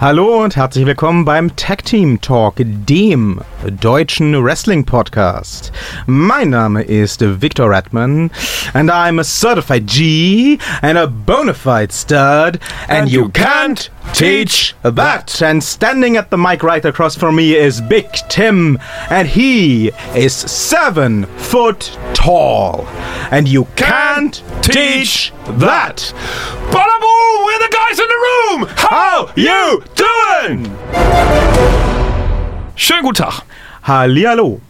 Hallo und herzlich willkommen beim Tag Team Talk, dem deutschen Wrestling Podcast. Mein Name ist Victor Redman and I'm a certified G and a bona fide stud and, you can't teach that. And standing at the mic right across from me is Big Tim and he is seven foot tall and you can't teach that. We're the guys in the room. How you doing? Schönen guten Tag. Hallihallo.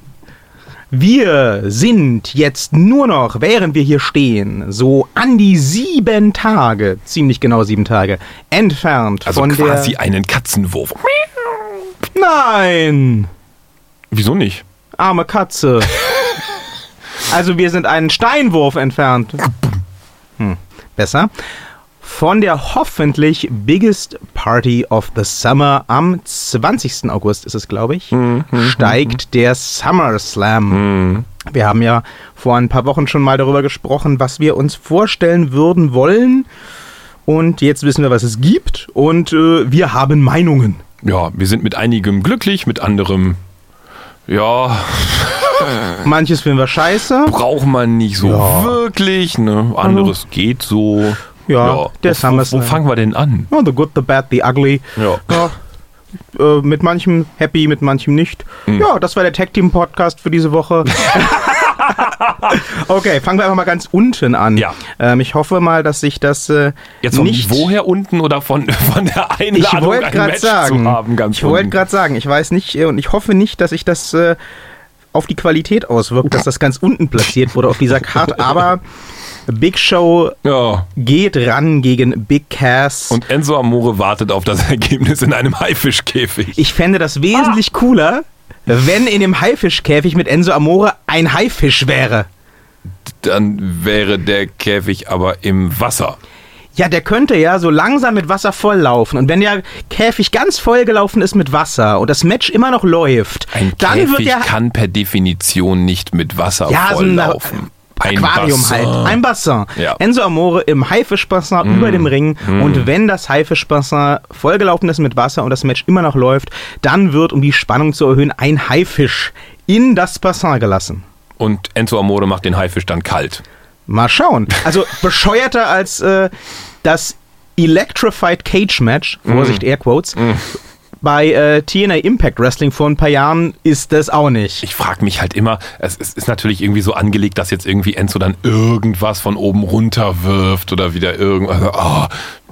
Wir sind jetzt nur noch, während wir hier stehen, so an die sieben Tage, ziemlich genau sieben Tage, entfernt Also von quasi der... einen Katzenwurf. Nein! Wieso nicht? Arme Katze. also wir sind einen Steinwurf entfernt. Hm, besser. Von der hoffentlich biggest Party of the Summer am 20. August ist es, glaube ich, steigt der SummerSlam. Wir haben ja vor ein paar Wochen schon mal darüber gesprochen, was wir uns vorstellen würden wollen. Und jetzt wissen wir, was es gibt. Und äh, wir haben Meinungen. Ja, wir sind mit einigem glücklich, mit anderem, ja, Manches finden wir scheiße. braucht man nicht so Ja. wirklich. Ne? Anderes geht so. Ja, der wo, wo, SummerSlam. wo fangen wir denn an? Oh, the good, the bad, the ugly. Ja. Ja, äh, mit manchem happy, mit manchem nicht. Mhm. Ja, das war der Tag Team Podcast für diese Woche. okay, fangen wir einfach mal ganz unten an. Ja. Ähm, ich hoffe mal, dass sich das äh, Jetzt vom nicht. Niveau her unten oder von, von der ich Einladung wollte ein gerade Match sagen, zu haben? Ganz ich wollte gerade sagen, ich weiß nicht äh, und ich hoffe nicht, dass sich das äh, auf die Qualität auswirkt, dass das ganz unten platziert wurde auf dieser Karte. Aber Big Show Ja. geht ran gegen Big Cass. Und Enzo Amore wartet auf das Ergebnis in einem Haifischkäfig. Ich fände das wesentlich cooler, wenn in dem Haifischkäfig mit Enzo Amore ein Haifisch wäre. Dann wäre der Käfig aber im Wasser. Ja, der könnte ja so langsam mit Wasser volllaufen. Und wenn der Käfig ganz vollgelaufen ist mit Wasser und das Match immer noch läuft, Ein dann wird Käfig der kann per Definition nicht mit Wasser ja, so ein Aquarium Bassin. halt. Ein Bassin. Ja. Enzo Amore im Haifischbassin über dem Ring. Und wenn das Haifischbassin vollgelaufen ist mit Wasser und das Match immer noch läuft, dann wird, um die Spannung zu erhöhen, ein Haifisch in das Bassin gelassen. Und Enzo Amore macht den Haifisch dann kalt. Mal schauen. Also bescheuerter als äh, das Electrified Cage Match, Vorsicht, Airquotes, bei äh, TNA Impact Wrestling vor ein paar Jahren ist das auch nicht. Ich frage mich halt immer, es, es ist natürlich irgendwie so angelegt, dass jetzt irgendwie Enzo dann irgendwas von oben runter wirft oder wieder irgendwas. Oh,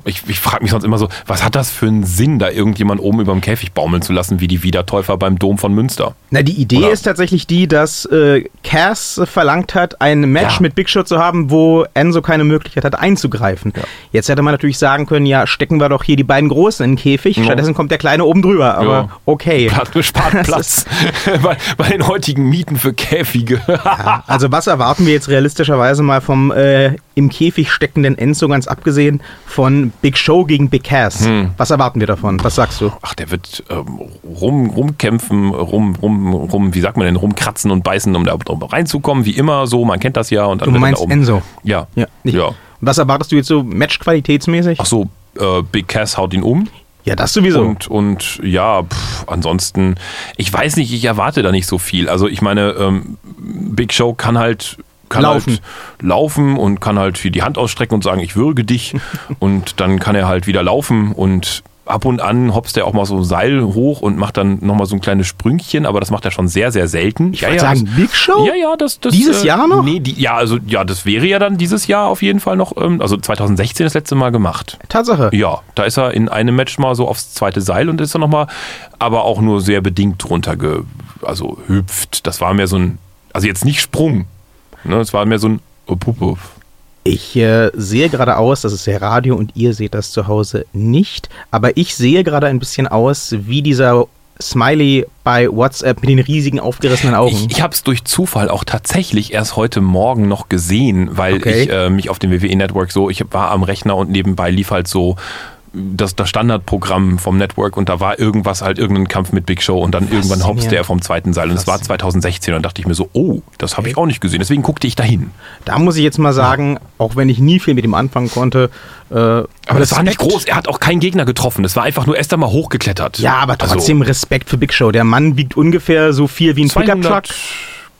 ich ich frage mich sonst immer so, was hat das für einen Sinn, da irgendjemand oben über dem Käfig baumeln zu lassen, wie die Wiedertäufer beim Dom von Münster? Na, die Idee Oder? ist tatsächlich die, dass äh, Cass verlangt hat, ein Match Ja. mit Big Show zu haben, wo Enzo keine Möglichkeit hat einzugreifen. Jetzt hätte man natürlich sagen können, ja, stecken wir doch hier die beiden Großen in den Käfig, stattdessen kommt der Kleine oben drüber, aber Ja. okay. Platz, spart Das Platz bei, bei den heutigen Mieten für Käfige. Ja, also was erwarten wir jetzt realistischerweise mal vom äh, im Käfig steckenden Enzo, ganz abgesehen von Big Show gegen Big Cass? Hm. Was erwarten wir davon? Was sagst du? Ach, der wird ähm, rum, rumkämpfen, rum, rum, rum, wie sagt man denn, rumkratzen und beißen, um da um reinzukommen, wie immer so, man kennt das ja. Und dann Du meinst da oben, Enzo? Ja. Ja, nicht. ja. Was erwartest du jetzt so matchqualitätsmäßig? Ach so, äh, Big Cass haut ihn um. Ja, das sowieso. Und, und ja, pff, ansonsten, ich weiß nicht, ich erwarte da nicht so viel. Also ich meine, ähm, Big Show kann halt kann Laufen. halt laufen und kann halt hier die Hand ausstrecken und sagen, ich würge dich. und dann kann er halt wieder laufen und ab und an hopst er auch mal so ein Seil hoch und macht dann nochmal so ein kleines Sprüngchen, aber das macht er schon sehr, sehr selten. ich würde sagen, das- Big Show? ja, ja, das, das Dieses äh, Jahr noch? Nee, die, ja, also ja, das wäre ja dann dieses Jahr auf jeden Fall noch, ähm, also 2016 das letzte Mal gemacht. Tatsache. Ja, da ist er in einem Match mal so aufs zweite Seil und ist dann nochmal, aber auch nur sehr bedingt runterge, also hüpft. Das war mehr so ein, also jetzt nicht Sprung, ne, es war mehr so ein upp. Ich äh, sehe gerade aus, das ist ja Radio und ihr seht das zu Hause nicht, aber ich sehe gerade ein bisschen aus wie dieser Smiley bei WhatsApp mit den riesigen aufgerissenen Augen. Ich, ich habe es durch Zufall auch tatsächlich erst heute Morgen noch gesehen, weil Okay. ich äh, mich auf dem WWE Network so, ich war am Rechner und nebenbei lief halt so das, das Standardprogramm vom Network und da war irgendwas halt irgendein Kampf mit Big Show und dann irgendwann hopste er vom zweiten Seil und es war 2016 und dachte ich mir so, oh, das habe ich auch nicht gesehen, deswegen guckte ich dahin. Da muss ich jetzt mal sagen, auch wenn ich nie viel mit ihm anfangen konnte, äh, Aber das war nicht groß, er hat auch keinen Gegner getroffen, das war einfach nur erst einmal hochgeklettert. Ja, aber Also, trotzdem Respekt für Big Show. Der Mann wiegt ungefähr so viel wie ein 200 Pickup-Truck.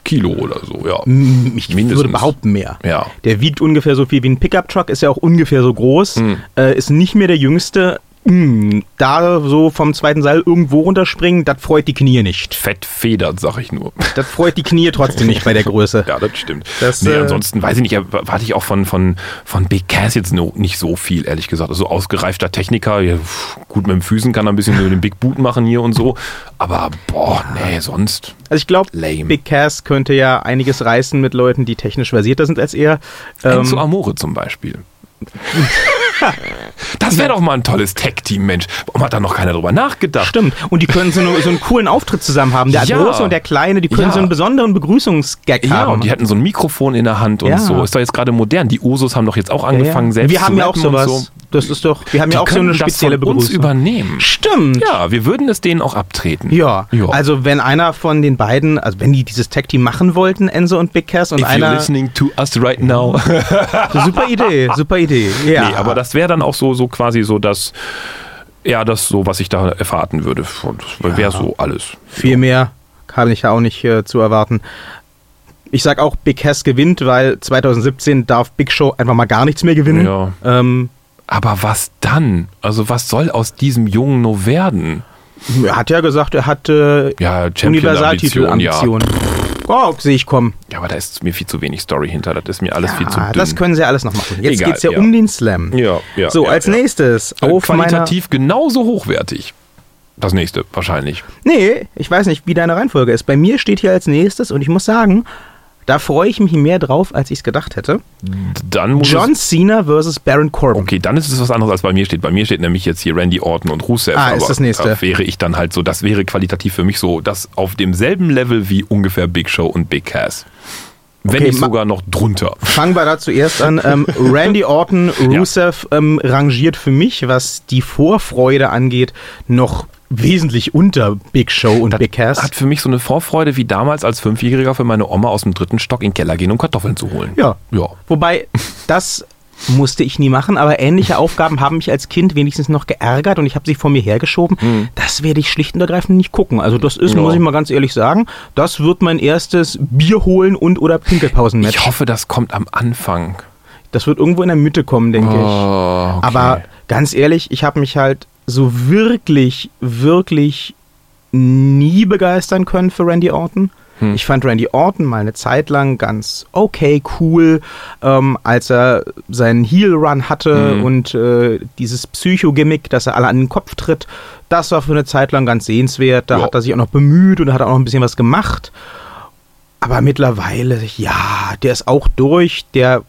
Kilo oder so, ja. Ich Mindestens. würde behaupten mehr. Ja. Der wiegt ungefähr so viel wie ein Pickup-Truck, ist ja auch ungefähr so groß, Hm. äh, ist nicht mehr der Jüngste. Mm, Da so vom zweiten Seil irgendwo runterspringen, das freut die Knie nicht. Fett federt, sag ich nur. Das freut die Knie trotzdem nicht bei der Größe. Ja, das stimmt. Das, nee, äh, ansonsten weiß ich nicht, warte ich auch von, von, von Big Cass jetzt no, nicht so viel, ehrlich gesagt. Also ausgereifter Techniker, ja, gut mit dem Füßen kann er ein bisschen den Big Boot machen hier und so. Aber boah, nee, sonst. Also ich glaube. Big Cass könnte ja einiges reißen mit Leuten, die technisch versierter sind als er. Ähm, Enzo Amore zum Beispiel. Das wäre doch mal ein tolles Tech-Team, Mensch. Warum hat da noch keiner drüber nachgedacht? Stimmt. Und die können so, eine, so einen coolen Auftritt zusammen haben. Der Ja. Große und der Kleine, die können Ja. so einen besonderen Begrüßungsgag Ja, haben. und die hatten so ein Mikrofon in der Hand und Ja. so. Ist doch jetzt gerade modern. Die Usos haben doch jetzt auch Ja, angefangen, ja. selbst Wir haben zu ja auch sowas. So. Das ist doch, wir haben Die ja auch so eine könnten das spezielle von uns Begrüßung. übernehmen. Stimmt. Ja, wir würden es denen auch abtreten. Ja. Ja. also wenn einer von den beiden, also wenn die dieses Tag-Team machen wollten, Enzo und Big Cass und If you're einer, listening to us right now. super Idee, super Idee. Ja. Nee, aber das wäre dann auch so, so quasi so das, ja, das so, was ich da erwarten würde. Wäre so alles. Viel mehr habe ich ja auch nicht äh, zu erwarten. Ich sag auch, Big Cass gewinnt, weil 2017 darf Big Show einfach mal gar nichts mehr gewinnen. Ja. Ähm, Aber was dann? Also was soll aus diesem Jungen nur werden? er hat ja gesagt, er hat äh, Ja, Universaltitel-Ambitionen. Oh, sehe ich kommen. Ja, aber da ist mir viel zu wenig Story hinter. Das ist mir alles viel zu dünn. das können sie alles noch machen. Jetzt Egal, geht's ja, ja. um den Slam. Ja, ja, So, ja, als ja. nächstes Äh, auf. Qualitativ genauso hochwertig. Das nächste, wahrscheinlich. Nee, ich weiß nicht, wie deine Reihenfolge ist. Bei mir steht hier als nächstes und ich muss sagen, da freue ich mich mehr drauf, als ich es gedacht hätte. Dann muss John Cena versus Baron Corbin. Okay, dann ist es was anderes, als bei mir steht. Bei mir steht nämlich jetzt hier Randy Orton und Rusev. Ah, ist das nächste. Da wäre ich dann halt so, das wäre qualitativ für mich so, das auf demselben Level wie ungefähr Big Show und Big Cass. Wenn Okay, nicht sogar noch drunter. Fangen wir da zuerst an. Ähm, Randy Orton, Rusev ähm, rangiert für mich, was die Vorfreude angeht, noch wesentlich unter Big Show und Big Cass. Hat für mich so eine Vorfreude wie damals als Fünfjähriger für meine Oma aus dem dritten Stock in den Keller gehen, um Kartoffeln zu holen. Ja. Ja. Wobei, das musste ich nie machen, aber ähnliche Aufgaben haben mich als Kind wenigstens noch geärgert und ich habe sie vor mir hergeschoben. Das werde ich schlicht und ergreifend nicht gucken. Also das ist, Ja. muss ich mal ganz ehrlich sagen, das wird mein erstes Bier holen und oder Pinkelpausenmatch. Ich hoffe, das kommt am Anfang. Das wird irgendwo in der Mitte kommen, denke ich. Oh, okay. Aber ganz ehrlich, ich habe mich halt so wirklich, wirklich nie begeistern können für Randy Orton. Hm. Ich fand Randy Orton mal eine Zeit lang ganz okay, cool, ähm, als er seinen Heel-Run hatte Hm. und äh, dieses Psycho-Gimmick, dass er alle an den Kopf tritt, das war für eine Zeit lang ganz sehenswert. Da Ja. hat er sich auch noch bemüht und hat auch noch ein bisschen was gemacht. Aber mittlerweile, ja, der ist auch durch. Der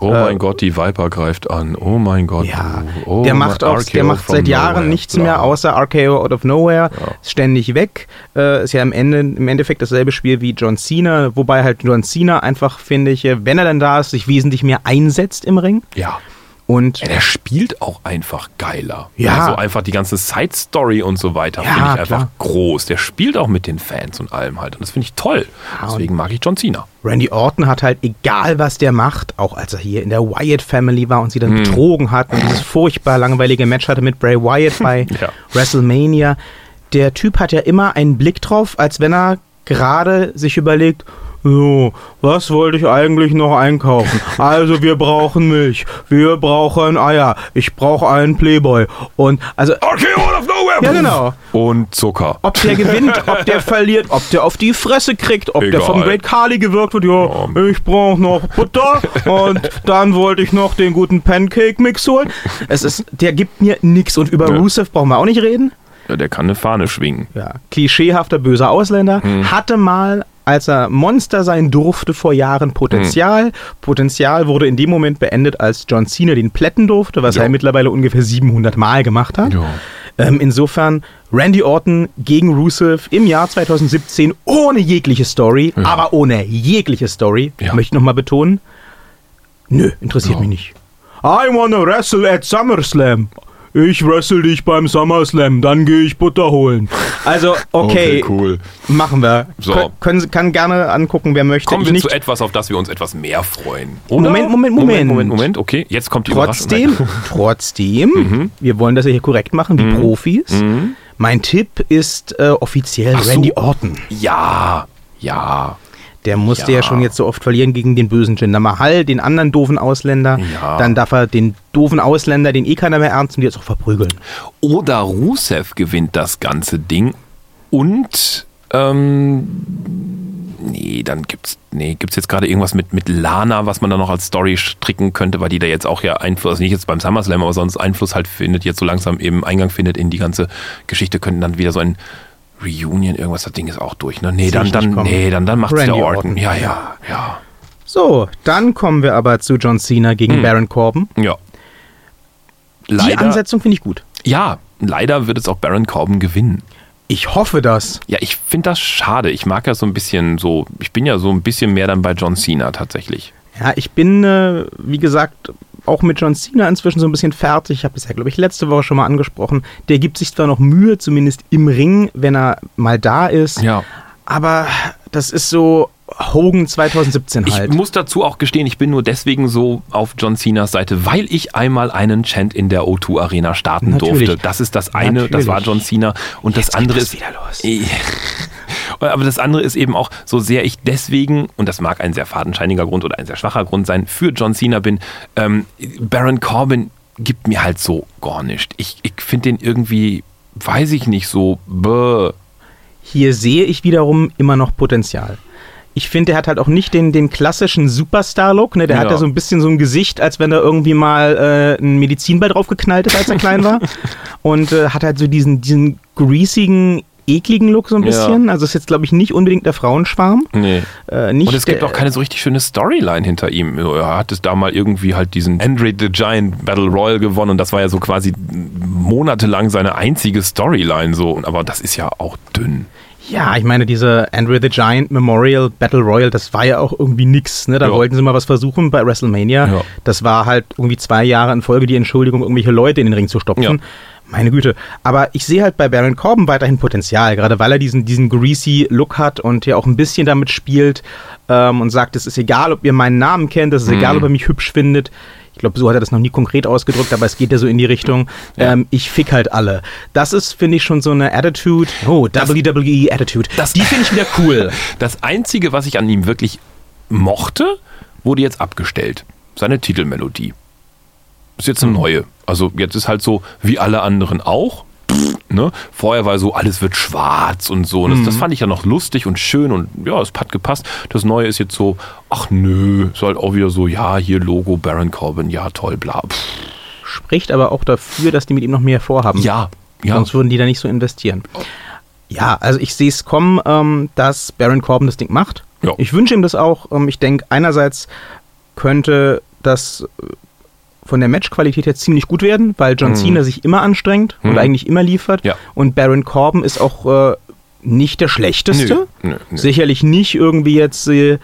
Oh Äh, mein Gott, die Viper greift an. Oh mein Gott. Ja, oh der macht, auch, der macht seit Jahren nowhere, nichts mehr außer RKO out of nowhere, ist ständig weg. Äh, ist ja im, Ende, im Endeffekt dasselbe Spiel wie John Cena, wobei halt John Cena einfach, finde ich, äh, wenn er dann da ist, sich wesentlich mehr einsetzt im Ring. Ja. Und Ja, der spielt auch einfach geiler. Ja. Also einfach die ganze Side-Story und so weiter Ja, finde ich einfach klar. groß. Der spielt auch mit den Fans und allem halt. Und das finde ich toll. Ja, Deswegen mag ich John Cena. Randy Orton hat halt, egal was der macht, auch als er hier in der Wyatt Family war und sie dann Hm. betrogen hat und dieses furchtbar langweilige Match hatte mit Bray Wyatt bei. WrestleMania, der Typ hat ja immer einen Blick drauf, als wenn er gerade sich überlegt, so, was wollte ich eigentlich noch einkaufen? Also wir brauchen Milch, wir brauchen Eier, ich brauche einen Playboy und also RKO out of nowhere! Ja, genau. Und Zucker. ob der gewinnt, ob der verliert, ob der auf die Fresse kriegt, ob der Egal. vom Great Kali gewirkt wird. Ja, ich brauche noch Butter und dann wollte ich noch den guten Pancake-Mix holen. Es ist, der gibt mir nix und über Ja. Rusev brauchen wir auch nicht reden. Ja, der kann eine Fahne schwingen. Ja, klischeehafter böser Ausländer, Hm. hatte mal als er Monster sein durfte vor Jahren Potenzial. Hm. Potenzial wurde in dem Moment beendet, als John Cena den plätten durfte, was Ja. er mittlerweile ungefähr 700 Mal gemacht hat. Ähm, insofern Randy Orton gegen Rusev im Jahr 2017 ohne jegliche Story, Ja. aber ohne jegliche Story, Ja. möchte ich nochmal betonen. Nö, interessiert Ja. mich nicht. I wanna wrestle at SummerSlam. Ich wrestle dich beim SummerSlam, dann gehe ich Butter holen. Also, okay, cool. machen wir. So. Kön können, kann gerne angucken, wer möchte. Kommen wir zu etwas, auf das wir uns etwas mehr freuen. Moment, Moment, Moment, Moment. Moment, Moment, okay. Jetzt kommt die Trotzdem, trotzdem, wir wollen das ja hier korrekt machen, wie Profis. Mein Tipp ist äh, offiziell Ach so. Randy Orton. Ja, ja. Der musste ja. Ja. schon jetzt so oft verlieren gegen den bösen Jinder Mahal, den anderen doofen Ausländer. Ja. Dann darf er den doofen Ausländer, den eh keiner mehr ernst nimmt, jetzt auch verprügeln. Oder Rusev gewinnt das ganze Ding und ähm, nee, dann gibt's nee, gibt's jetzt gerade irgendwas mit mit Lana, was man da noch als Story stricken könnte, weil die da jetzt auch ja Einfluss, also nicht jetzt beim SummerSlam, aber sonst Einfluss halt findet, jetzt so langsam eben Eingang findet in die ganze Geschichte, könnten dann wieder so ein Reunion, irgendwas, das Ding ist auch durch, ne? Nee, dann, dann, nee, dann, dann macht's Randy der Orton. Orton. Ja, ja, ja. So, dann kommen wir aber zu John Cena gegen Hm. Baron Corbin. Ja. Die Leider, Ansetzung finde ich gut. ja, leider wird es auch Baron Corbin gewinnen. Ich hoffe das. Ja, ich finde das schade. Ich mag ja so ein bisschen so, ich bin ja so ein bisschen mehr dann bei John Cena tatsächlich. Ja, ich bin, äh, wie gesagt, auch mit John Cena inzwischen so ein bisschen fertig. Ich habe es ja, glaube ich, letzte Woche schon mal angesprochen. Der gibt sich zwar noch Mühe, zumindest im Ring, wenn er mal da ist. Ja. Aber das ist so Hogan 2017 Ich halt. muss dazu auch gestehen, ich bin nur deswegen so auf John Cenas Seite, weil ich einmal einen Chant in der O2 Arena starten Natürlich. durfte. Das ist das eine, das war Natürlich. John Cena. Und Jetzt das andere ist. das wieder los. Aber das andere ist eben auch, so sehr ich deswegen, und das mag ein sehr fadenscheiniger Grund oder ein sehr schwacher Grund sein, für John Cena bin, ähm, Baron Corbin gibt mir halt so gar nicht. Ich, ich finde den irgendwie, weiß ich nicht, so, bäh. Hier sehe ich wiederum immer noch Potenzial. Ich finde, der hat halt auch nicht den, den klassischen Superstar-Look. Ne? Der hat Ja. ja so ein bisschen so ein Gesicht, als wenn er irgendwie mal äh, einen Medizinball draufgeknallt ist, als er klein war. Und äh, hat halt so diesen, diesen greasigen, ekligen Look so ein Ja. bisschen. Also ist jetzt, glaube ich, nicht unbedingt der Frauenschwarm. Nee. Äh, Und es gibt auch keine so richtig schöne Storyline hinter ihm. Er hat es da mal irgendwie halt diesen Andre the Giant Battle Royal gewonnen und das war ja so quasi monatelang seine einzige Storyline so. Aber das ist ja auch dünn. Ja, ich meine, diese Andre the Giant Memorial Battle Royal, das war ja auch irgendwie nix. Ne? Da Ja. wollten sie mal was versuchen bei WrestleMania. Ja. Das war halt irgendwie zwei Jahre in Folge die Entschuldigung, irgendwelche Leute in den Ring zu stopfen. Ja. Meine Güte. Aber ich sehe halt bei Baron Corbin weiterhin Potenzial, gerade weil er diesen, diesen greasy Look hat und ja auch ein bisschen damit spielt ähm, und sagt, es ist egal, ob ihr meinen Namen kennt, es ist Mhm. egal, ob ihr mich hübsch findet. Ich glaube, so hat er das noch nie konkret ausgedrückt, aber es geht ja so in die Richtung, Ja. ähm, ich fick halt alle. Das ist, finde ich, schon so eine Attitude. Oh, WWE Attitude. Das- die finde ich wieder cool. Das Einzige, was ich an ihm wirklich mochte, wurde jetzt abgestellt. Seine Titelmelodie. Ist jetzt eine neue. Also jetzt ist halt so, wie alle anderen auch. Pff, Ne? Vorher war so, alles wird schwarz und so. Und das, das fand ich ja noch lustig und schön und ja, es hat gepasst. Das Neue ist jetzt so, ach nö, ist halt auch wieder so, ja, hier Logo, Baron Corbin, ja, toll, bla. Pff. Spricht aber auch dafür, dass die mit ihm noch mehr vorhaben. Ja, ja. Sonst würden die da nicht so investieren. Ja, also ich sehe es kommen, ähm, dass Baron Corbin das Ding macht. Ja. Ich wünsche ihm das auch. Ähm, ich denke, einerseits könnte das von der Matchqualität her ziemlich gut werden, weil John Mhm. Cena sich immer anstrengt und Mhm. eigentlich immer liefert. Ja. Und Baron Corbin ist auch äh, nicht der schlechteste. Nö, nö, nö. Sicherlich nicht irgendwie jetzt äh,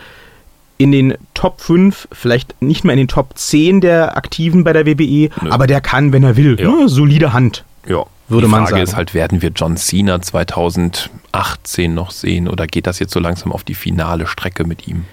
in den Top 5, vielleicht nicht mehr in den Top 10 der Aktiven bei der WWE, aber der kann, wenn er will. Ja. Ne? Solide Hand. Ja. Würde Die man Frage sagen. ist halt, werden wir John Cena 2018 noch sehen oder geht das jetzt so langsam auf die finale Strecke mit ihm?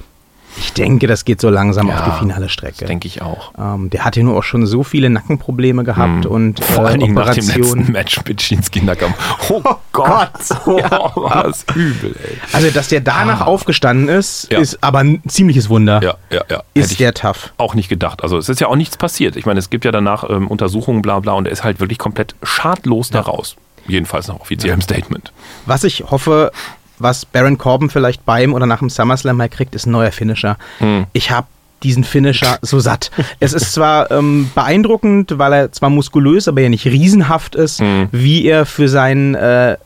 Ich denke, das geht so langsam Ja, auf die finale Strecke. denke ich auch. Ähm, der hatte nur auch schon so viele Nackenprobleme gehabt Hm. und Vor äh, allen Dingen nach dem letzten Match mit Shinsuke Nakamura. Oh Gott. ja, war das übel, ey. Also, dass der danach Ah. aufgestanden ist, Ja. ist aber ein ziemliches Wunder. Ja, ja, ja. Hätte Ist ich der tough. auch nicht gedacht. Also es ist ja auch nichts passiert. Ich meine, es gibt ja danach ähm, Untersuchungen, bla bla, und er ist halt wirklich komplett schadlos da raus. Jedenfalls nach offiziellem Statement. Was ich hoffe, was Baron Corbin vielleicht beim oder nach dem SummerSlam mal kriegt, ist ein neuer Finisher. Hm. Ich habe diesen Finisher so satt. Es ist zwar ähm, beeindruckend, weil er zwar muskulös, aber ja nicht riesenhaft ist, Hm. wie er für seinen äh,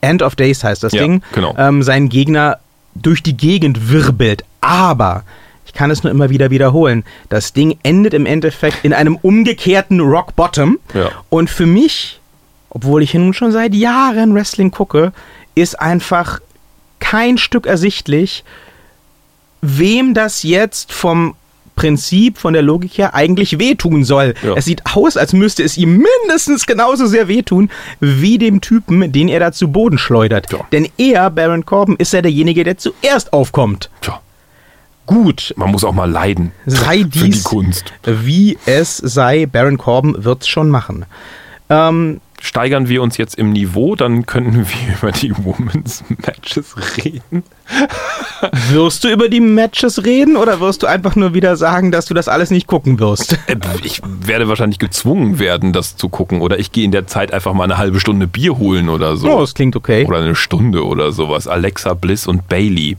End of Days heißt das Ja, Ding, genau. ähm, seinen Gegner durch die Gegend wirbelt. Aber ich kann es nur immer wieder wiederholen. Das Ding endet im Endeffekt in einem umgekehrten Rock Bottom. Ja. Und für mich, obwohl ich nun schon seit Jahren Wrestling gucke, ist einfach kein Stück ersichtlich, wem das jetzt vom Prinzip von der Logik her eigentlich wehtun soll. Ja. Es sieht aus, als müsste es ihm mindestens genauso sehr wehtun wie dem Typen, den er da zu Boden schleudert. Ja. Denn er, Baron Corbin, ist ja derjenige, der zuerst aufkommt. Tja, Gut, man muss auch mal leiden. sei Für die dies Kunst. wie es sei, Baron Corbin wird's schon machen. Ähm, Steigern wir uns jetzt im Niveau, dann könnten wir über die Women's Matches reden. wirst du über die Matches reden oder wirst du einfach nur wieder sagen, dass du das alles nicht gucken wirst? Äh, Ich werde wahrscheinlich gezwungen werden, das zu gucken. Oder ich gehe in der Zeit einfach mal eine halbe Stunde Bier holen oder so. Oh, das klingt okay. Oder eine Stunde oder sowas. Alexa Bliss und Bailey.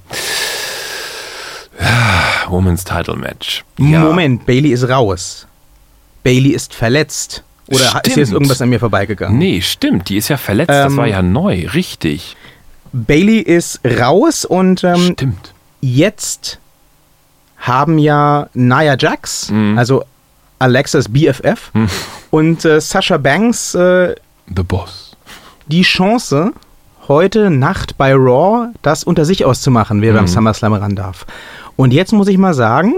Ah, Women's Title Match. Ja. Moment, Bailey ist raus. Bailey ist verletzt. Oder ist jetzt Stimmt. irgendwas an mir vorbeigegangen? Nee, stimmt. Die ist ja verletzt. das Ähm, war ja neu. Richtig. Bailey ist raus und ähm, Stimmt. jetzt haben ja Nia Jax, Mhm. also Alexas BFF, und äh, Sasha Banks äh, The Boss. die Chance, heute Nacht bei Raw das unter sich auszumachen, wer Mhm. beim SummerSlam ran darf. Und jetzt muss ich mal sagen,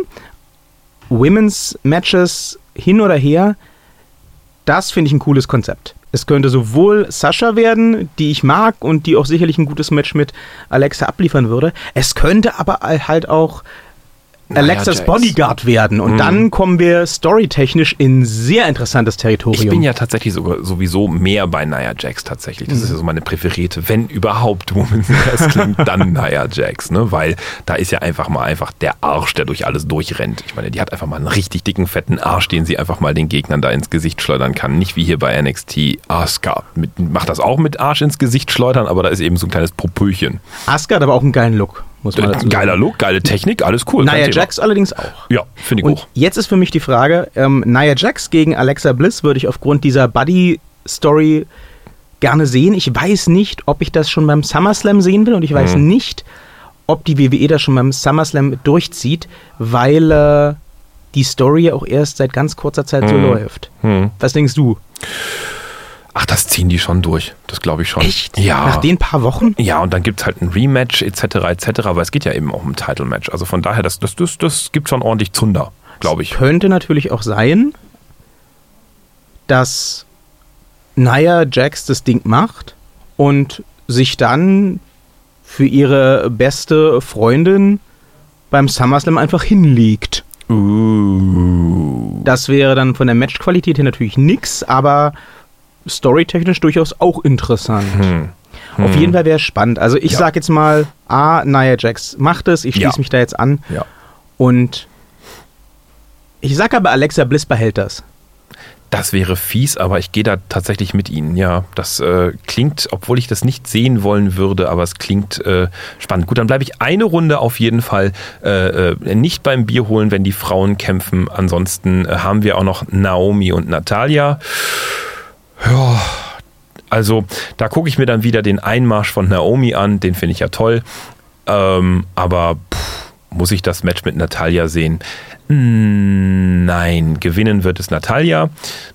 Women's Matches hin oder her, das finde ich ein cooles Konzept. Es könnte sowohl Sascha werden, die ich mag und die auch sicherlich ein gutes Match mit Alexa abliefern würde. Es könnte aber halt auch Alexas. Bodyguard werden. Und Mhm. dann kommen wir storytechnisch in sehr interessantes Territorium. Ich bin ja tatsächlich sogar sowieso mehr bei Nia Jax tatsächlich. Das ist ja so meine präferierte, wenn überhaupt Women's Wrestling, dann Nia Jax, ne? Weil da ist ja einfach mal einfach der Arsch, der durch alles durchrennt. Ich meine, die hat einfach mal einen richtig dicken, fetten Arsch, den sie einfach mal den Gegnern da ins Gesicht schleudern kann. Nicht wie hier bei NXT Asuka. Mit, macht das auch mit Arsch ins Gesicht schleudern, aber da ist eben so ein kleines Popöchen. Asuka hat aber auch einen geilen Look, muss man dazu sagen. Geiler Look, geile Technik, alles cool. Nia. Jax allerdings auch. Ja, finde ich Und auch. jetzt ist für mich die Frage, ähm, Nia Jax gegen Alexa Bliss würde ich aufgrund dieser Buddy-Story gerne sehen. Ich weiß nicht, ob ich das schon beim SummerSlam sehen will und ich weiß Mhm. nicht, ob die WWE das schon beim SummerSlam durchzieht, weil äh, die Story ja auch erst seit ganz kurzer Zeit so Mhm. läuft. Hm. Was denkst du? Ach, das ziehen die schon durch. Das glaube ich schon. Ja. Nach den paar Wochen? Ja, und dann gibt es halt ein Rematch etc. etc. Aber es geht ja eben auch um ein Title-Match. Also von daher, das, das, das, das gibt schon ordentlich Zunder, glaube ich. Könnte natürlich auch sein, dass Nia Jax das Ding macht und sich dann für ihre beste Freundin beim SummerSlam einfach hinlegt. Uh. Das wäre dann von der Matchqualität her natürlich nix, aber storytechnisch durchaus auch interessant. Hm. Auf jeden Fall wäre es spannend. Also ich Ja. sag jetzt mal, A, Nia Jax macht es, ich schließe Ja. mich da jetzt an Ja. und ich sag aber, Alexa Bliss behält das. Das wäre fies, aber ich gehe da tatsächlich mit Ihnen. Ja, das äh, klingt, obwohl ich das nicht sehen wollen würde, aber es klingt äh, spannend. Gut, dann bleibe ich eine Runde auf jeden Fall äh, äh, nicht beim Bier holen, wenn die Frauen kämpfen. Ansonsten äh, haben wir auch noch Naomi und Natalia. Ja, also da gucke ich mir dann wieder den Einmarsch von Naomi an. Den finde ich ja toll. Ähm, aber pff, muss ich das Match mit Natalia sehen? Nein, gewinnen wird es Natalia.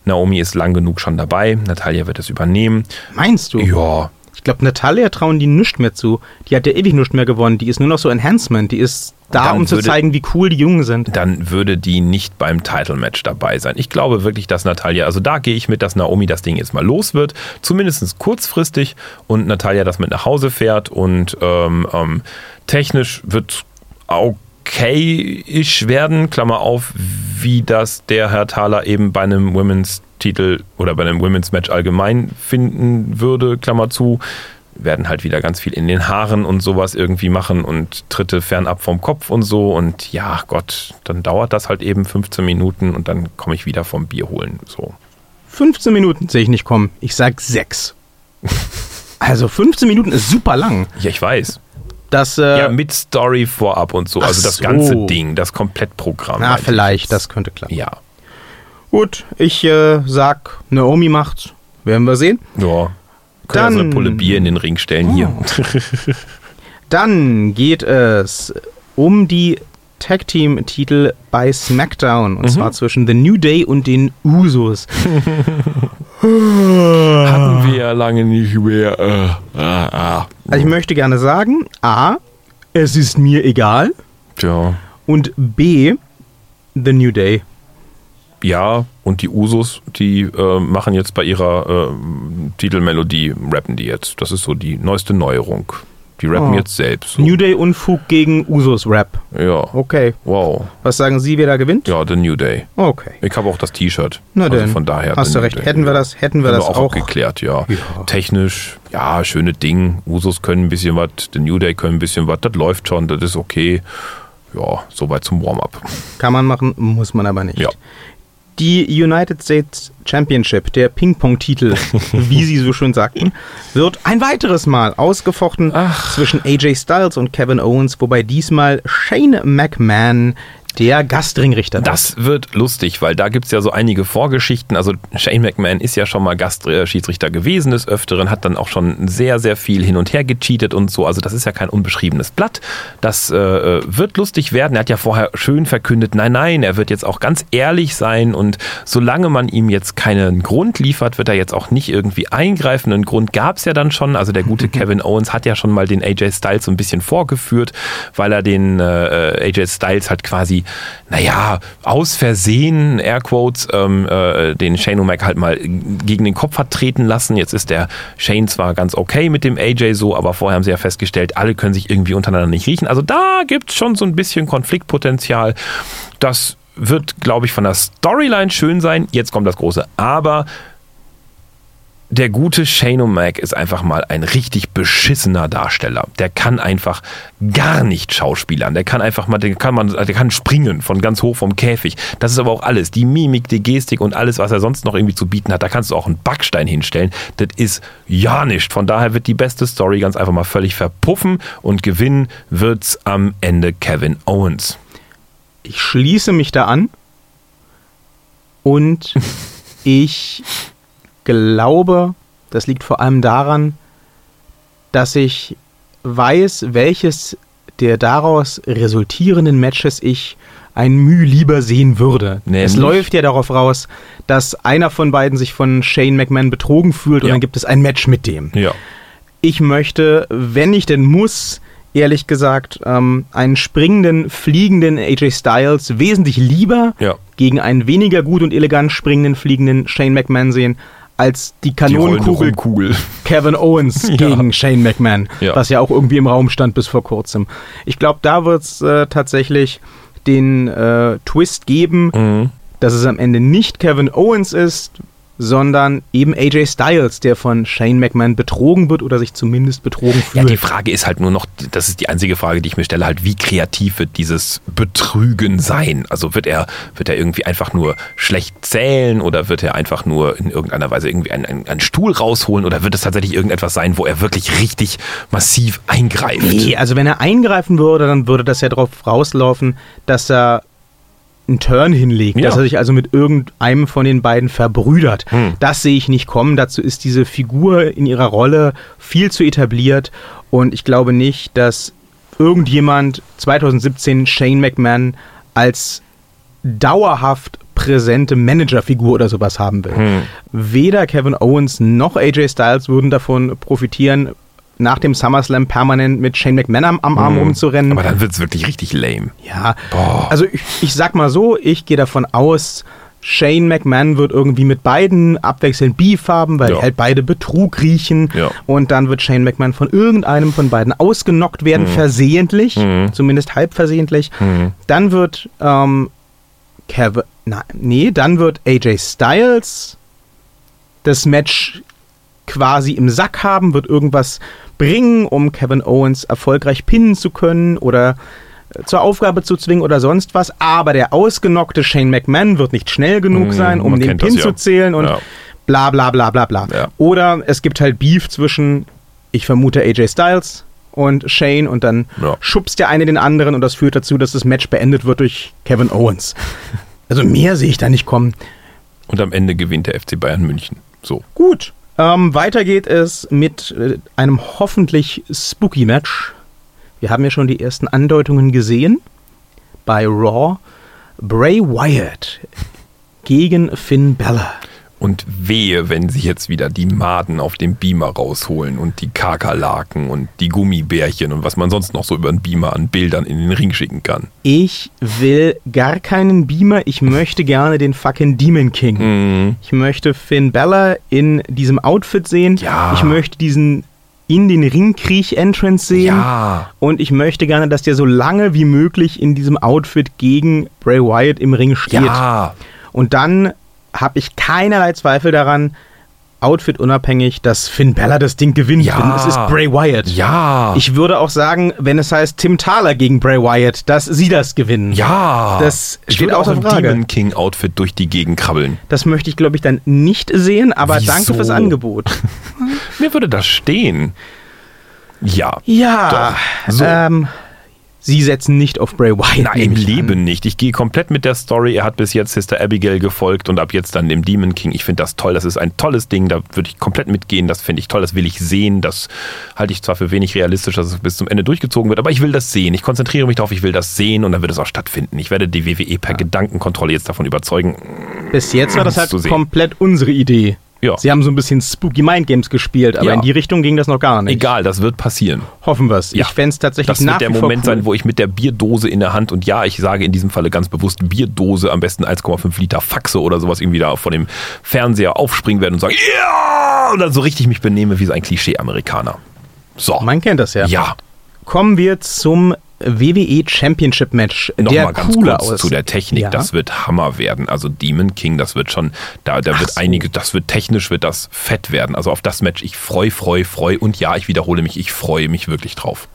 Naomi ist lang genug schon dabei. Natalia wird es übernehmen. Meinst du? Ja, Ich glaube, Natalia trauen die nichts mehr zu. Die hat ja ewig nichts mehr gewonnen. Die ist nur noch so Enhancement. Die ist da, Dann um zu würde- zeigen, wie cool die Jungen sind. dann würde die nicht beim Title-Match dabei sein. Ich glaube wirklich, dass Natalia, also da gehe ich mit, dass Naomi das Ding jetzt mal los wird, zumindest kurzfristig und Natalia das mit nach Hause fährt und ähm, ähm, technisch wird okay-ish werden, Klammer auf, wie das der Herr Thaler eben bei einem Women's Titel oder bei einem Women's Match allgemein finden würde, Klammer zu, werden halt wieder ganz viel in den Haaren und sowas irgendwie machen und Tritte fernab vom Kopf und so. Und ja, Gott, dann dauert das halt eben 15 Minuten und dann komme ich wieder vom Bier holen. So. 15 Minuten sehe ich nicht kommen. Ich sag 6. also 15 Minuten ist super lang. Ja, ich weiß. Das, äh, Ja, mit Story vorab und so. Ach Also das so. ganze Ding, das Komplettprogramm. na, meinte ich vielleicht, das könnte klappen. Ja. Gut, ich äh, sag, Naomi macht's. Werden wir sehen. Ja. Können ja so eine Dann- Pulle Bier in den Ring stellen hier. Dann geht es um die Tag Team Titel bei SmackDown und zwar zwischen The New Day und den Usos. Hatten wir ja lange nicht mehr. Äh, ah, ah. Also ich möchte gerne sagen, A, es ist mir egal Tja. und B, The New Day. Ja, und die Usos, die äh, machen jetzt bei ihrer äh, Titelmelodie, rappen die jetzt. Das ist so die neueste Neuerung. Die rappen Oh. jetzt selbst. So. New Day Unfug gegen Usos Rap. Ja. Okay. Wow. Was sagen Sie, wer da gewinnt? Ja, The New Day. Okay. Ich habe auch das T-Shirt. Na also denn. von daher. Hast du recht. Day. Hätten wir das, hätten wir Haben das wir auch, auch. geklärt, ja. Ja. Technisch, ja, schöne Ding. Usos können ein bisschen was, The New Day können ein bisschen was. Das läuft schon, das ist okay. Ja, soweit zum Warm-up. Kann man machen, muss man aber nicht. Ja. Die United States Championship, der Ping-Pong-Titel, wie Sie so schön sagten, wird ein weiteres Mal ausgefochten zwischen AJ Styles und Kevin Owens, wobei diesmal Shane McMahon der Gastringrichter. Das wird lustig, weil da gibt es ja so einige Vorgeschichten. Also Shane McMahon ist ja schon mal Gastschiedsrichter gewesen des Öfteren, hat dann auch schon sehr, sehr viel hin und her gecheatet und so. Also das ist ja kein unbeschriebenes Blatt. Das äh, wird lustig werden. Er hat ja vorher schön verkündet, nein, nein, er wird jetzt auch ganz ehrlich sein und solange man ihm jetzt keinen Grund liefert, wird er jetzt auch nicht irgendwie eingreifen. Einen Grund gab es ja dann schon. Also der gute Kevin Owens hat ja schon mal den AJ Styles so ein bisschen vorgeführt, weil er den äh, AJ Styles halt quasi, naja, aus Versehen, Airquotes, ähm, äh, den Shane O'Mac halt mal gegen den Kopf hat treten lassen. Jetzt ist der Shane zwar ganz okay mit dem AJ so, aber vorher haben sie ja festgestellt, alle können sich irgendwie untereinander nicht riechen. Also da gibt es schon so ein bisschen Konfliktpotenzial. Das wird, glaube ich, von der Storyline schön sein. Jetzt kommt das große Aber. Der gute Shane O'Mac ist einfach mal ein richtig beschissener Darsteller. Der kann einfach gar nicht schauspielern. Der kann einfach mal, der kann man, der kann springen von ganz hoch vom Käfig. Das ist aber auch alles. Die Mimik, die Gestik und alles, was er sonst noch irgendwie zu bieten hat. Da kannst du auch einen Backstein hinstellen. Das ist ja nicht. Von daher wird die beste Story ganz einfach mal völlig verpuffen und gewinnen wird's am Ende Kevin Owens. Ich schließe mich da an und ich glaube, das liegt vor allem daran, dass ich weiß, welches der daraus resultierenden Matches ich ein Mühe lieber sehen würde. Nämlich? Es läuft ja darauf raus, dass einer von beiden sich von Shane McMahon betrogen fühlt und Ja. dann gibt es ein Match mit dem. Ja. Ich möchte, wenn ich denn muss, ehrlich gesagt, ähm, einen springenden, fliegenden AJ Styles wesentlich lieber Ja. gegen einen weniger gut und elegant springenden, fliegenden Shane McMahon sehen, als die Die Kanonenkugel Rumkugel. Kevin Owens Ja. gegen Shane McMahon, Ja. was ja auch irgendwie im Raum stand bis vor kurzem. Ich glaube, da wird es äh, tatsächlich den äh, Twist geben, Mhm. dass es am Ende nicht Kevin Owens ist, sondern eben AJ Styles, der von Shane McMahon betrogen wird oder sich zumindest betrogen Ja, fühlt. die Frage ist halt nur noch, das ist die einzige Frage, die ich mir stelle, halt, wie kreativ wird dieses Betrügen sein? Also wird er, wird er irgendwie einfach nur schlecht zählen oder wird er einfach nur in irgendeiner Weise irgendwie einen, einen, einen Stuhl rausholen oder wird es tatsächlich irgendetwas sein, wo er wirklich richtig massiv eingreift? Nee, also wenn er eingreifen würde, dann würde das ja darauf rauslaufen, dass er einen Turn hinlegt, Ja. dass er sich also mit irgendeinem von den beiden verbrüdert. Hm. Das sehe ich nicht kommen. Dazu ist diese Figur in ihrer Rolle viel zu etabliert und ich glaube nicht, dass irgendjemand 2017 Shane McMahon als dauerhaft präsente Managerfigur oder sowas haben will. Hm. Weder Kevin Owens noch AJ Styles würden davon profitieren, nach dem SummerSlam permanent mit Shane McMahon am, am Arm rumzurennen. Hm. Aber dann wird es wirklich richtig lame. ja, Boah. also ich, ich sag mal so, ich gehe davon aus, Shane McMahon wird irgendwie mit beiden abwechselnd Beef haben, weil Ja. halt beide Betrug riechen. Ja. Und dann wird Shane McMahon von irgendeinem von beiden ausgenockt werden, versehentlich, zumindest halb versehentlich. Dann wird ähm, Kevin, na, nee, dann wird AJ Styles das Match quasi im Sack haben, wird irgendwas bringen, um Kevin Owens erfolgreich pinnen zu können oder äh, zur Aufgabe zu zwingen oder sonst was. Aber der ausgenockte Shane McMahon wird nicht schnell genug Mhm, sein, um man den Pin das ja. zu zählen und Ja. bla bla bla bla bla. Ja. Oder es gibt halt Beef zwischen, ich vermute, AJ Styles und Shane und dann schubst der eine den anderen und das führt dazu, dass das Match beendet wird durch Kevin Owens. Also mehr sehe ich da nicht kommen. Und am Ende gewinnt der FC Bayern München. So. Gut. Ähm, weiter geht es mit äh, einem hoffentlich spooky Match. Wir haben ja schon die ersten Andeutungen gesehen. Bei Raw. Bray Wyatt gegen Finn Balor. Und wehe, wenn sie jetzt wieder die Maden auf dem Beamer rausholen und die Kakerlaken und die Gummibärchen und was man sonst noch so über den Beamer an Bildern in den Ring schicken kann. Ich will gar keinen Beamer, ich möchte gerne den fucking Demon King. Mhm. Ich möchte Finn Bella in diesem Outfit sehen. Ja. Ich möchte diesen in den Ringkriech-Entrance sehen. Ja. Und ich möchte gerne, dass der so lange wie möglich in diesem Outfit gegen Bray Wyatt im Ring steht. Ja. Und dann habe ich keinerlei Zweifel daran, Outfit unabhängig, dass Finn Bella das Ding gewinnt. Ja. Es ist Bray Wyatt. Ja. Ich würde auch sagen, wenn es heißt Tim Thaler gegen Bray Wyatt, dass sie das gewinnen. ja. Das ich steht auch außer im Frage. Demon King Outfit durch die Gegend krabbeln. Das möchte ich, glaube ich, dann nicht sehen, aber Wieso? danke fürs Angebot. Mir würde das stehen. Ja. Ja, Doch. So. ähm, sie setzen nicht auf Bray Wyatt. Nein, im ich an. Leben nicht. Ich gehe komplett mit der Story. Er hat bis jetzt Sister Abigail gefolgt und ab jetzt dann dem Demon King. Ich finde das toll. Das ist ein tolles Ding. Da würde ich komplett mitgehen. Das finde ich toll. Das will ich sehen. Das halte ich zwar für wenig realistisch, dass es bis zum Ende durchgezogen wird, aber ich will das sehen. Ich konzentriere mich darauf. Ich will das sehen und dann wird es auch stattfinden. Ich werde die WWE per Gedankenkontrolle jetzt davon überzeugen. Bis jetzt war das halt komplett unsere Idee. Ja. Sie haben so ein bisschen Spooky Mind Games gespielt, aber Ja. in die Richtung ging das noch gar nicht. Egal, das wird passieren. Hoffen wir es. Ja. Ich fände es tatsächlich Das nach wird der Moment cool. sein, wo ich mit der Bierdose in der Hand und ja, ich sage in diesem Falle ganz bewusst Bierdose, am besten 1,5 Liter Faxe oder sowas irgendwie da vor dem Fernseher aufspringen werde und sagen, ja! Und dann so richtig mich benehme wie so ein Klischee-Amerikaner. So. Man kennt das ja. ja, Kommen wir zum WWE Championship Match. der nochmal ganz cooler kurz aus. zu der Technik. Ja. Das wird Hammer werden. Also Demon King, das wird schon, da, da Ach wird so. einige, das wird technisch, wird das fett werden. Also auf das Match, ich freu, freu, freu und ja, ich wiederhole mich, ich freue mich wirklich drauf.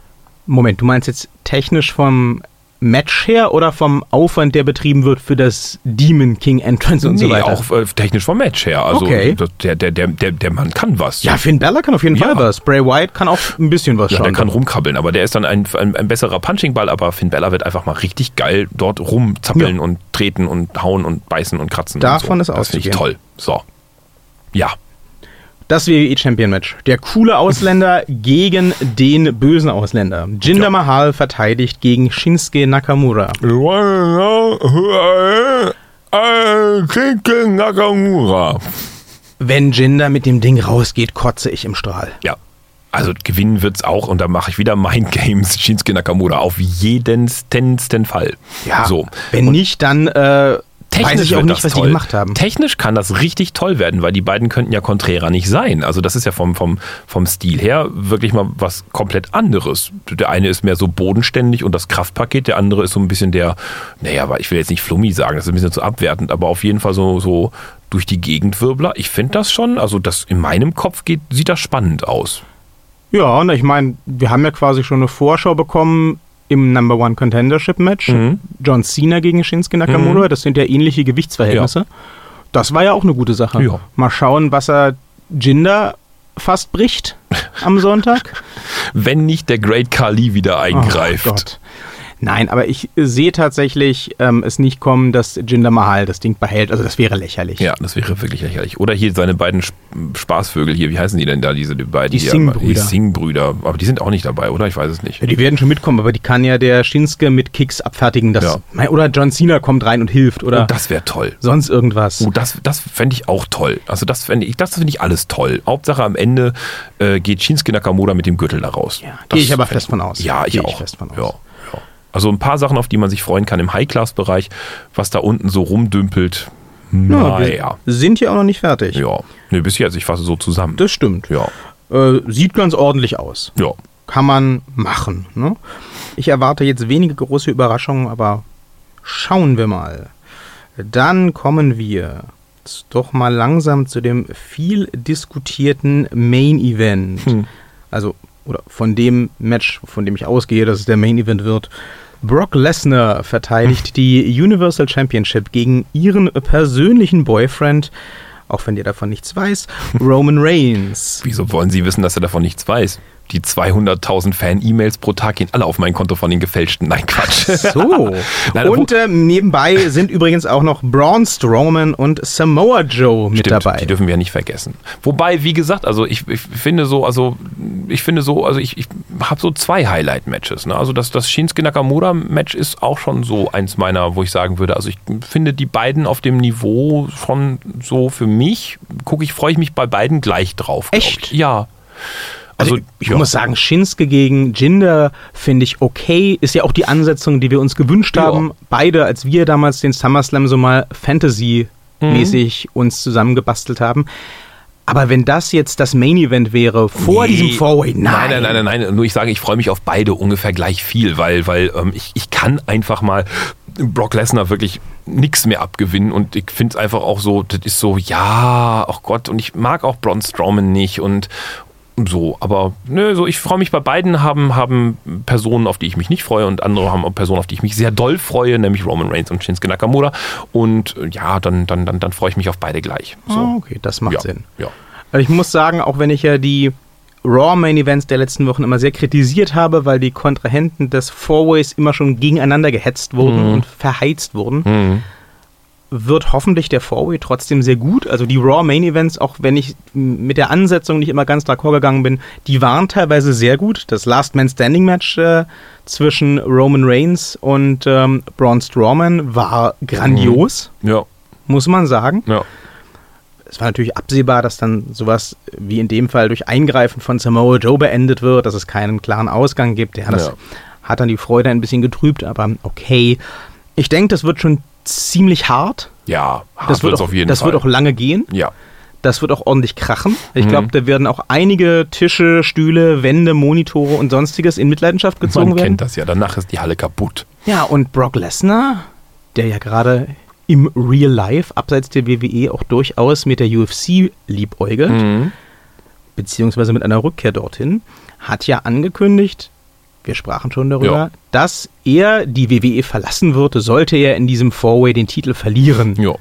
Moment, du meinst jetzt technisch vom Match her oder vom Aufwand, der betrieben wird für das Demon King Entrance und so nee, weiter? auch äh, technisch vom Match her. Also Okay. der, der, der, der, der Mann kann was. ja, Finn Balor kann auf jeden Ja. Fall was. Bray Wyatt kann auch ein bisschen was Ja, schauen. der kann rumkrabbeln, aber der ist dann ein, ein, ein besserer Punchingball, aber Finn Bella wird einfach mal richtig geil dort rumzappeln Ja. und treten und hauen und beißen und kratzen. Davon und ist so. Das finde ich auszugehen. toll. So. Ja. Das WWE Champion Match. Der coole Ausländer gegen den bösen Ausländer. Jinder Ja. Mahal verteidigt gegen Shinsuke Nakamura. Nakamura. Wenn Jinder mit dem Ding rausgeht, kotze ich im Strahl. Ja. Also gewinnen wird's auch und da mache ich wieder Mind Games Shinsuke Nakamura auf jeden Fall. So. Wenn Und nicht, dann äh, weiß ich auch nicht, was die toll. gemacht haben. Technisch kann das richtig toll werden, weil die beiden könnten ja Contrera nicht sein. Also das ist ja vom, vom, vom Stil her wirklich mal was komplett anderes. Der eine ist mehr so bodenständig und das Kraftpaket, der andere ist so ein bisschen der, naja, aber ich will jetzt nicht Flummi sagen, das ist ein bisschen zu abwertend, aber auf jeden Fall so, so durch die Gegendwirbler. Ich finde das schon, also das in meinem Kopf geht, sieht das spannend aus. Ja, und ich meine, wir haben ja quasi schon eine Vorschau bekommen im Number One Contendership Match. Mhm. John Cena gegen Shinsuke Nakamura, das sind ja ähnliche Gewichtsverhältnisse. Das war ja auch eine gute Sache. Ja. Mal schauen, was er Jinder fast bricht am Sonntag. Wenn nicht der Great Kali wieder eingreift. Oh Gott. Nein, aber ich sehe tatsächlich ähm, es nicht kommen, dass Jinder Mahal das Ding behält. Also das wäre lächerlich. Ja, das wäre wirklich lächerlich. Oder hier seine beiden Sp- Spaßvögel hier, wie heißen die denn da, diese die beiden? Die Singh-Brüder. Die Singh-Brüder. Aber die sind auch nicht dabei, oder? Ich weiß es nicht. Ja, Die werden schon mitkommen, aber die kann ja der Shinsuke mit Kicks abfertigen. Das, Ja. Oder John Cena kommt rein und hilft oder Oh, das wäre toll. sonst irgendwas. Oh, das, das fände ich auch toll. Also das fände ich, das finde ich alles toll. Hauptsache am Ende äh, geht Shinsuke Nakamura mit dem Gürtel da raus. Ja, gehe ich aber fest von aus. Ja, ich ich auch. fest von aus. Ja. Also ein paar Sachen, auf die man sich freuen kann im High-Class-Bereich, was da unten so rumdümpelt. Ja, Naja. wir sind ja auch noch nicht fertig. Ja. Nee, bis jetzt, ich fasse so zusammen. Das stimmt. ja. Äh, sieht ganz ordentlich aus. Ja. Kann man machen. Ne? Ich erwarte jetzt wenige große Überraschungen, aber schauen wir mal. Dann kommen wir jetzt doch mal langsam zu dem viel diskutierten Main Event. Hm. Also, oder von dem Match, von dem ich ausgehe, dass es der Main Event wird. Brock Lesnar verteidigt die Universal Championship gegen ihren persönlichen Boyfriend, auch wenn der davon nichts weiß, Roman Reigns. Wieso wollen Sie wissen, dass er davon nichts weiß? Die 200.000 Fan-E-Mails pro Tag gehen alle auf mein Konto von den gefälschten. Nein, Quatsch. So. Nein, und äh, nebenbei sind übrigens auch noch Braun Strowman und Samoa Joe mit Stimmt, dabei. Die dürfen wir ja nicht vergessen. Wobei, wie gesagt, also ich, ich finde so, also ich finde so, also ich, ich habe so zwei Highlight-Matches. Ne? Also das, das Shinsuke Nakamura-Match ist auch schon so eins meiner, wo ich sagen würde, also ich finde die beiden auf dem Niveau von so für mich, gucke ich, freue ich mich bei beiden gleich drauf. Echt? Ich. Ja. Also, Also, ich ja. muss sagen, Shinsuke gegen Jinder finde ich okay. Ist ja auch die Ansetzung, die wir uns gewünscht Ja. haben. Beide, als wir damals den SummerSlam so mal Fantasy-mäßig Mhm. uns zusammengebastelt haben. Aber wenn das jetzt das Main Event wäre, vor Nee. diesem Four-Way, nein. Nein, nein, nein, nein. Nur ich sage, ich freue mich auf beide ungefähr gleich viel, weil, weil ähm, ich, ich kann einfach mal Brock Lesnar wirklich nichts mehr abgewinnen und ich finde es einfach auch so, das ist so, ja, ach Gott, und ich mag auch Braun Strowman nicht und so, aber nö, so ich freue mich bei beiden haben haben Personen, auf die ich mich nicht freue und andere haben auch Personen, auf die ich mich sehr doll freue, nämlich Roman Reigns und Shinsuke Nakamura und äh, ja, dann dann dann dann freue ich mich auf beide gleich. So. Ah, okay, das macht ja, Sinn. Ja. Also ich muss sagen, auch wenn ich ja die Raw Main Events der letzten Wochen immer sehr kritisiert habe, weil die Kontrahenten des Four-Ways immer schon gegeneinander gehetzt wurden Mhm. und verheizt wurden, Mhm. Wird hoffentlich der Four-Way trotzdem sehr gut. Also die Raw Main Events, auch wenn ich mit der Ansetzung nicht immer ganz d'accord gegangen bin, die waren teilweise sehr gut. Das Last Man Standing Match äh, zwischen Roman Reigns und ähm, Braun Strowman war grandios, Ja, muss man sagen. ja. Es war natürlich absehbar, dass dann sowas wie in dem Fall durch Eingreifen von Samoa Joe beendet wird, dass es keinen klaren Ausgang gibt. Ja, das Ja. hat dann die Freude ein bisschen getrübt, aber okay. Ich denke, das wird schon ziemlich hart. Ja, hart Das, wird auch, auf jeden das Fall. wird auch lange gehen. ja. Das wird auch ordentlich krachen. Ich Mhm. glaube, da werden auch einige Tische, Stühle, Wände, Monitore und sonstiges in Mitleidenschaft gezogen Man werden. kennt das ja. Danach ist die Halle kaputt. Ja, und Brock Lesnar, der ja gerade im Real Life, abseits der WWE, auch durchaus mit der UFC liebäugelt, Mhm. beziehungsweise mit einer Rückkehr dorthin, hat ja angekündigt, wir sprachen schon darüber, Ja. dass er die WWE verlassen würde, sollte er in diesem Four-Way den Titel verlieren. Ja.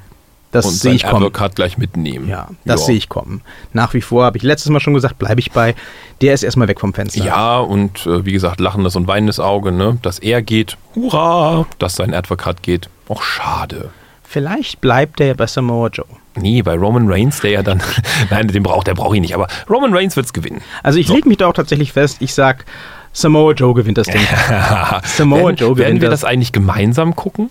Das Und sehe ich kommen. Advokat gleich mitnehmen. Ja, das ja. sehe ich kommen. Nach wie vor habe ich letztes Mal schon gesagt, bleibe ich bei. Der ist erstmal weg vom Fenster. Ja, und äh, wie gesagt, lachendes und weinendes Auge, ne? Dass er geht, hurra! Dass sein Advokat geht, auch schade. Vielleicht bleibt er ja bei Samoa Joe. Nee, bei Roman Reigns, der ja dann, nein, den braucht, der braucht ihn nicht, aber Roman Reigns wird's gewinnen. Also ich So. lege mich da auch tatsächlich fest, ich sag, Samoa Joe gewinnt das Ding. Samoa werden, Joe werden gewinnt wir das. das eigentlich gemeinsam gucken?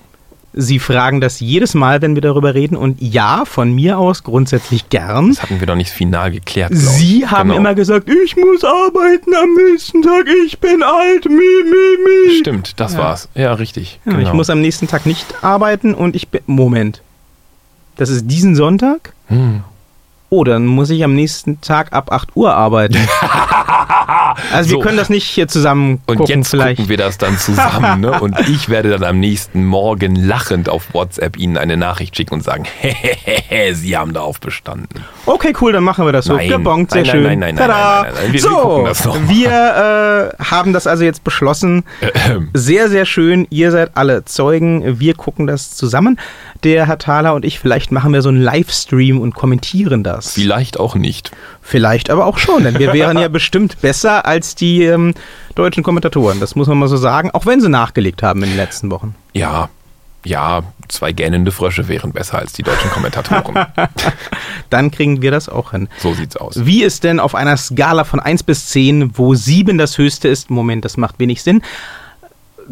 Sie fragen das jedes Mal, wenn wir darüber reden. Und ja, von mir aus grundsätzlich gern. Das hatten wir noch nicht final geklärt. Sie haben Genau. immer gesagt, ich muss arbeiten am nächsten Tag, ich bin alt, mi, mi, mi. Stimmt, das Ja. war's. Ja, richtig. Ja, genau. Ich muss am nächsten Tag nicht arbeiten und ich bin... Moment. Das ist diesen Sonntag? Hm. Oh, dann muss ich am nächsten Tag ab 8 Uhr arbeiten. also So. wir können das nicht hier zusammen Und gucken jetzt vielleicht. gucken wir das dann zusammen, ne? Und ich werde dann am nächsten Morgen lachend auf WhatsApp Ihnen eine Nachricht schicken und sagen, hehehe, Sie haben darauf bestanden. Okay, cool, dann machen wir das so. Nein. Gebongt, sehr Nein, schön. nein, nein, nein, Tada. nein, nein, nein. Wir- so, wir wir äh, haben das also jetzt beschlossen. Sehr, sehr schön. Ihr seid alle Zeugen. Wir gucken das zusammen. Der Herr Thaler und ich, vielleicht machen wir so einen Livestream und kommentieren das. Vielleicht auch nicht. Vielleicht aber auch schon, denn wir wären ja bestimmt besser als die ähm, deutschen Kommentatoren. Das muss man mal so sagen, auch wenn sie nachgelegt haben in den letzten Wochen. Ja, ja, zwei gähnende Frösche wären besser als die deutschen Kommentatoren. Dann kriegen wir das auch hin. so sieht's aus. Wie ist denn auf einer Skala von 1 bis 10, wo 7 das höchste ist? Moment, das macht wenig Sinn.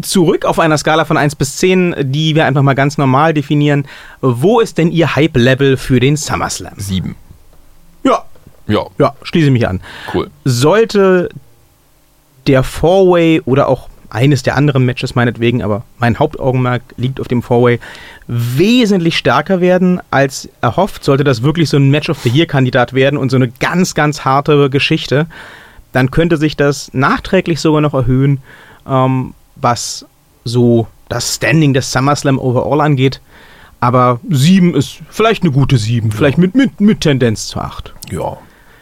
Zurück auf einer Skala von 1 bis 10, die wir einfach mal ganz normal definieren. Wo ist denn Ihr Hype-Level für den SummerSlam? Sieben. Ja, Ja, ja, schließe mich an. cool. Sollte der Four-Way oder auch eines der anderen Matches meinetwegen, aber mein Hauptaugenmerk liegt auf dem Four-Way, wesentlich stärker werden als erhofft, sollte das wirklich so ein Match of the Year-Kandidat werden und so eine ganz, ganz harte Geschichte, dann könnte sich das nachträglich sogar noch erhöhen, ähm, was so das Standing des SummerSlam overall angeht. Aber 7 ist vielleicht eine gute 7, vielleicht mit, mit, mit Tendenz zu 8. Ja.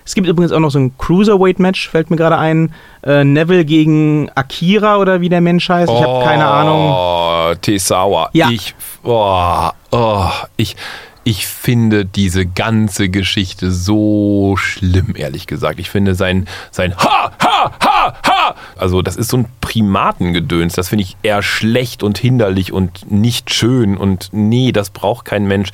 Es gibt übrigens auch noch so ein Cruiserweight-Match, fällt mir gerade ein. Äh, Neville gegen Akira oder wie der Mensch heißt. Ich habe keine Ahnung. Oh, Tesawa. Ja. Ich, oh, oh, ich, ich finde diese ganze Geschichte so schlimm, ehrlich gesagt. Ich finde sein, sein Ha, Ha, Ha Also das ist so ein Primatengedöns. Das finde ich eher schlecht und hinderlich und nicht schön. Und nee, das braucht kein Mensch.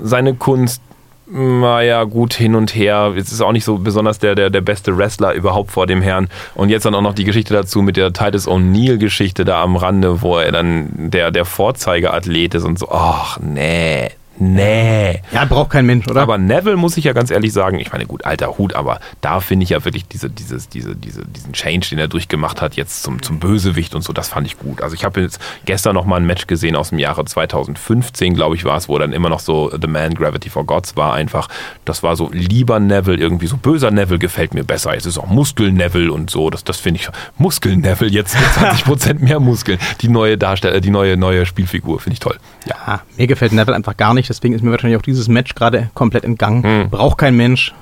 Seine Kunst, naja, gut hin und her. Jetzt ist auch nicht so besonders der, der, der beste Wrestler überhaupt vor dem Herrn. Und jetzt dann auch noch die Geschichte dazu mit der Titus O'Neill-Geschichte da am Rande, wo er dann der, der Vorzeigeathlet ist und so. Ach, nee, Nee. Ja, braucht kein Mensch, oder? Aber Neville muss ich ja ganz ehrlich sagen, ich meine, gut, alter Hut, aber da finde ich ja wirklich diese, dieses, diese, diese, diesen Change, den er durchgemacht hat, jetzt zum, zum Bösewicht und so, das fand ich gut. Also ich habe jetzt gestern noch mal ein Match gesehen aus dem Jahre 2015, glaube ich, war es, wo dann immer noch so The Man Gravity for Gods war einfach. Das war so lieber Neville, irgendwie so böser Neville gefällt mir besser. Jetzt ist auch Muskel Neville und so, das, das finde ich. Muskel Neville, jetzt mit 20 Prozent mehr Muskeln. Die neue Darsteller, die neue, neue Spielfigur, finde ich toll. Ja. mir gefällt Neville einfach gar nicht deswegen ist mir wahrscheinlich auch dieses Match gerade komplett entgangen. Hm. Braucht kein Mensch.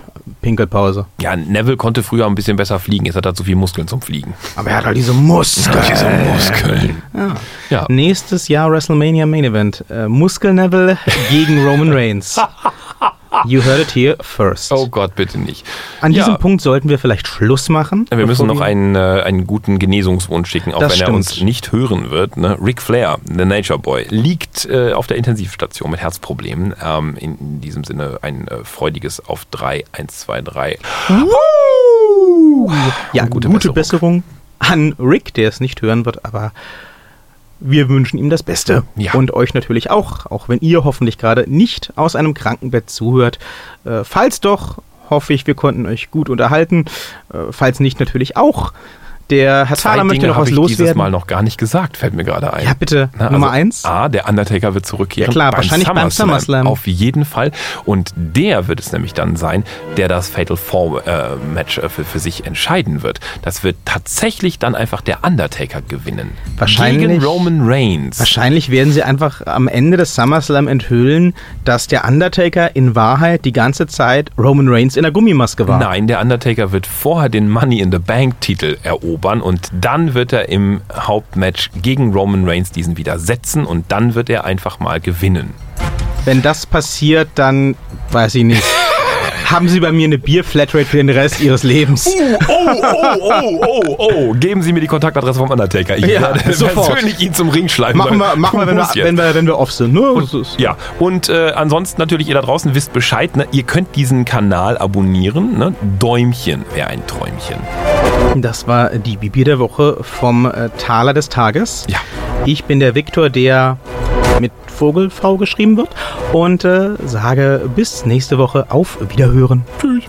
Pinkelpause. Ja, Neville konnte früher ein bisschen besser fliegen. Jetzt hat er zu viel Muskeln zum Fliegen. Aber er hat halt diese Muskeln. diese Muskeln. Ja. ja. Nächstes Jahr WrestleMania Main Event. Äh, Muskel Neville gegen Roman Reigns. You heard it here first. Oh Gott, bitte nicht. An ja. diesem Punkt sollten wir vielleicht Schluss machen. Wir müssen noch einen, äh, einen guten Genesungswunsch schicken, auch das wenn stimmt. er uns nicht hören wird. Ne? Ric Flair, The Nature Boy, liegt äh, auf der Intensivstation mit Herzproblemen. Ähm, in, in, diesem Sinne ein äh, freudiges auf 3, 1, 2, 3. Uh! Ja, gute, gute Besserung. Besserung an Rick, der es nicht hören wird, aber wir wünschen ihm das Beste. Ja. Und euch natürlich auch, auch wenn ihr hoffentlich gerade nicht aus einem Krankenbett zuhört. Äh, falls doch, hoffe ich, wir konnten euch gut unterhalten. Äh, falls nicht, natürlich auch. Der Herr Thaler möchte noch was loswerden. Ich dieses Mal noch gar nicht gesagt, fällt mir gerade ein. Ja, bitte. Na, Nummer also eins. A, der Undertaker wird zurückkehren. Ja klar, beim wahrscheinlich beim SummerSlam. Auf jeden Fall. Und der wird es nämlich dann sein, der das Fatal Four äh, Match äh, für, für sich entscheiden wird. Das wird tatsächlich dann einfach der Undertaker gewinnen. Wahrscheinlich. Gegen Roman Reigns. Wahrscheinlich werden sie einfach am Ende des SummerSlam enthüllen, dass der Undertaker in Wahrheit die ganze Zeit Roman Reigns in der Gummimaske war. Nein, der Undertaker wird vorher den Money in the Bank Titel erobern erobern und dann wird er im Hauptmatch gegen Roman Reigns diesen widersetzen und dann wird er einfach mal gewinnen. Wenn das passiert, dann weiß ich nicht. Haben Sie bei mir eine Bierflatrate für den Rest Ihres Lebens. Oh, oh, oh, oh, oh, oh. Geben Sie mir die Kontaktadresse vom Undertaker. Ich ja, werde sofort. persönlich ihn zum Ring schleifen. Machen wir, machen wir, wenn, wir wenn, wir, wenn wir off sind. Ne? Und, ja, und äh, ansonsten natürlich, ihr da draußen wisst Bescheid. Ne? Ihr könnt diesen Kanal abonnieren. Ne? Däumchen wäre ein Träumchen. Das war die Bibi der Woche vom äh, Taler des Tages. Ja. Ich bin der Viktor, der mit Vogelfrau geschrieben wird und äh, sage bis nächste Woche auf Wiederhören. Tschüss.